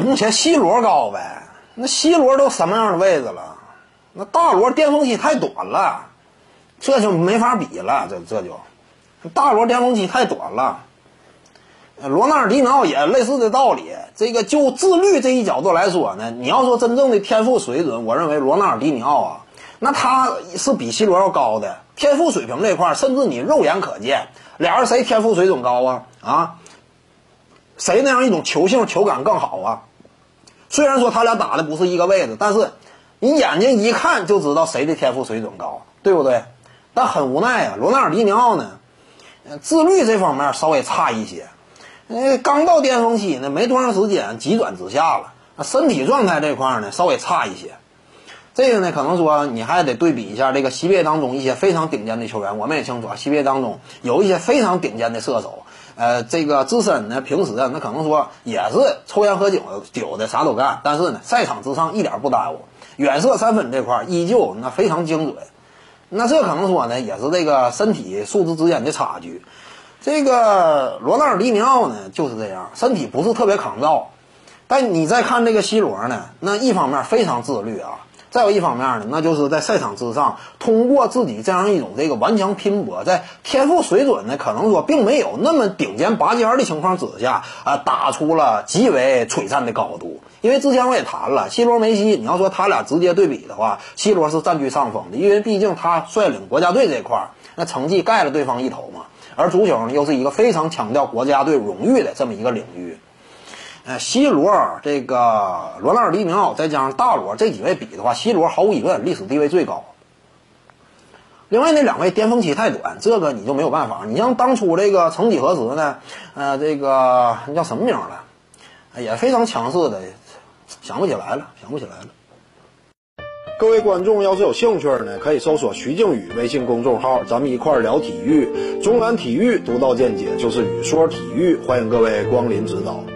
目前 C 罗高呗，那 C 罗都什么样的位置了？那大罗巅峰期太短了，这就没法比了。这这就，大罗巅峰期太短了。罗纳尔迪尼奥也类似的道理。这个就自律这一角度来说呢，你要说真正的天赋水准，我认为罗纳尔迪尼奥啊，那他是比 C 罗要高的。天赋水平这块，甚至你肉眼可见，俩人谁天赋水准高啊？啊，谁那样一种球性、球感更好啊？虽然说他俩打的不是一个位置，但是你眼睛一看就知道谁的天赋水准高，对不对？但很无奈啊，罗纳尔迪尼奥呢，自律这方面稍微差一些。呃，刚到巅峰期呢，没多长时间，急转直下了。身体状态这块呢，稍微差一些。这个呢，可能说你还得对比一下这个系列当中一些非常顶尖的球员。我们也清楚啊，系列当中有一些非常顶尖的射手。呃，这个自身呢，平时啊那可能说也是抽烟喝酒酒的，啥都干。但是呢，赛场之上一点不耽误。远射三分这块依旧那非常精准。那这可能说呢，也是这个身体素质之间的差距。这个罗纳尔迪尼奥呢就是这样，身体不是特别抗造，但你再看这个 C 罗呢，那一方面非常自律啊，再有一方面呢，那就是在赛场之上通过自己这样一种这个顽强拼搏，在天赋水准呢可能说并没有那么顶尖拔尖的情况之下啊，打出了极为璀璨的高度。因为之前我也谈了，C 罗梅西，你要说他俩直接对比的话，C 罗是占据上风的，因为毕竟他率领国家队这块儿，那成绩盖了对方一头嘛。而足球呢，又是一个非常强调国家队荣誉的这么一个领域。呃，C 罗这个罗纳尔迪尼奥再加上大罗这几位比的话，C 罗毫无疑问历史地位最高。另外那两位巅峰期太短，这个你就没有办法。你像当初这个曾几何时呢？呃，这个那叫什么名了？也非常强势的，想不起来了，想不起来了。各位观众要是有兴趣呢，可以搜索徐静宇微信公众号，咱们一块儿聊体育。中南体育独到见解就是语说体育，欢迎各位光临指导。